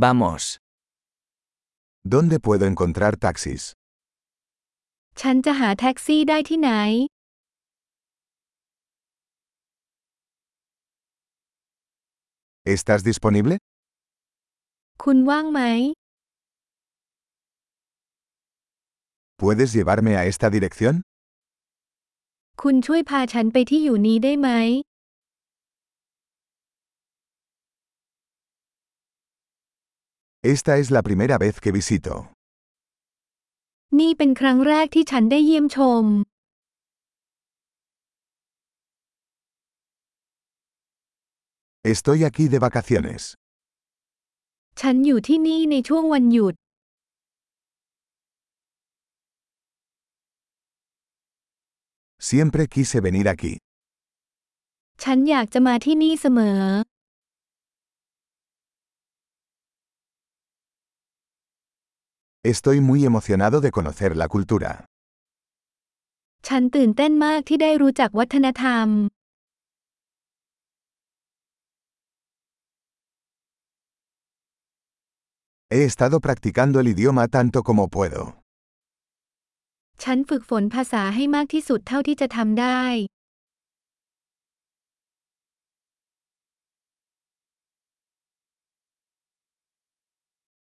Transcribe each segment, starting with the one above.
Vamos. ¿Dónde puedo encontrar taxis? ฉันจะหาแท็กซี่ได้ที่ไหน ¿Estás disponible? คุณว่างไหม ¿Puedes llevarme a esta dirección? คุณช่วยพาฉันไปที่อยู่นี้ได้ไหม Esta es la primera vez que visito. นี่เป็นครั้งแรกที่ฉันได้เยี่ยมชม Estoy aquí de vacaciones. ฉันอยู่ที่นี่ในช่วงวันหยุด Siempre quise venir aquí. ฉันอยากจะมาที่นี่เสมอ Estoy muy emocionado de conocer la cultura. ฉันตื่นเต้นมากที่ได้รู้จักวัฒนธรรม He estado practicando el idioma tanto como puedo. ฉันฝึกฝนภาษาให้มากที่สุดเท่าที่จะทำได้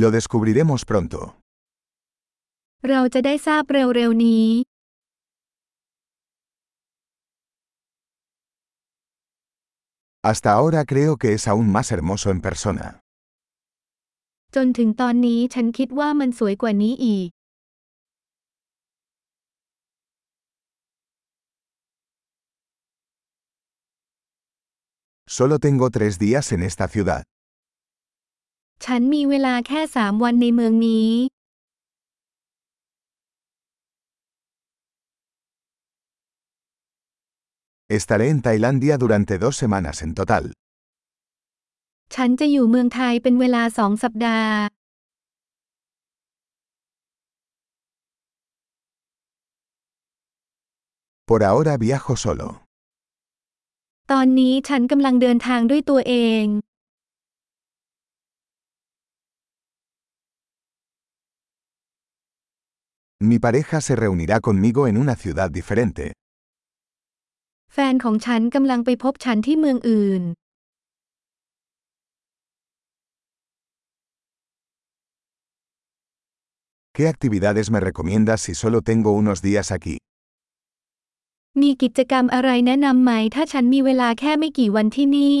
Lo descubriremos pronto. เราจะได้ทราบเร็วๆนี้ Hasta ahora creo que es aún más hermoso en persona. จนถึงตอนนี้ฉันคิดว่ามันสวยกว่านี้อีก Solo tengo tres días en esta ciudad. ฉันมีเวลาแค่สามวันในเมืองนี้ Estaré en Tailandia durante dos semanas en total. ฉันจะอยู่เมืองไทยเป็นเวลาสองสัปดาห์ Por ahora viajo solo. ตอนนี้ฉันกำลังเดินทางด้วยตัวเอง Mi pareja se reunirá conmigo en una ciudad diferente. แฟนของฉันกำลังไปพบฉันที่เมืองอื่น ¿Qué actividades me recomiendas si solo tengo unos días aquí? มีกิจกรรมอะไรแนะนำไหมถ้าฉันมีเวลาแค่ไม่กี่วันที่นี่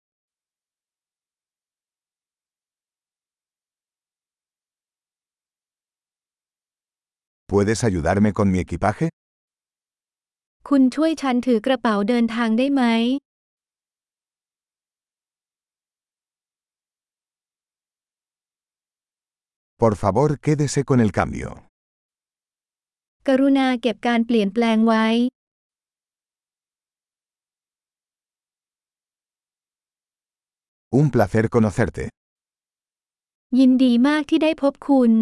¿Puedes ayudarme con mi equipaje? คุณช่วยฉันถือกระเป๋าเดินทางได้ไหม Por favor, quédese con el cambio. กรุณาเก็บการเปลี่ยนแปลงไว้ Un placer conocerte. ยินดีมากที่ได้พบคุณ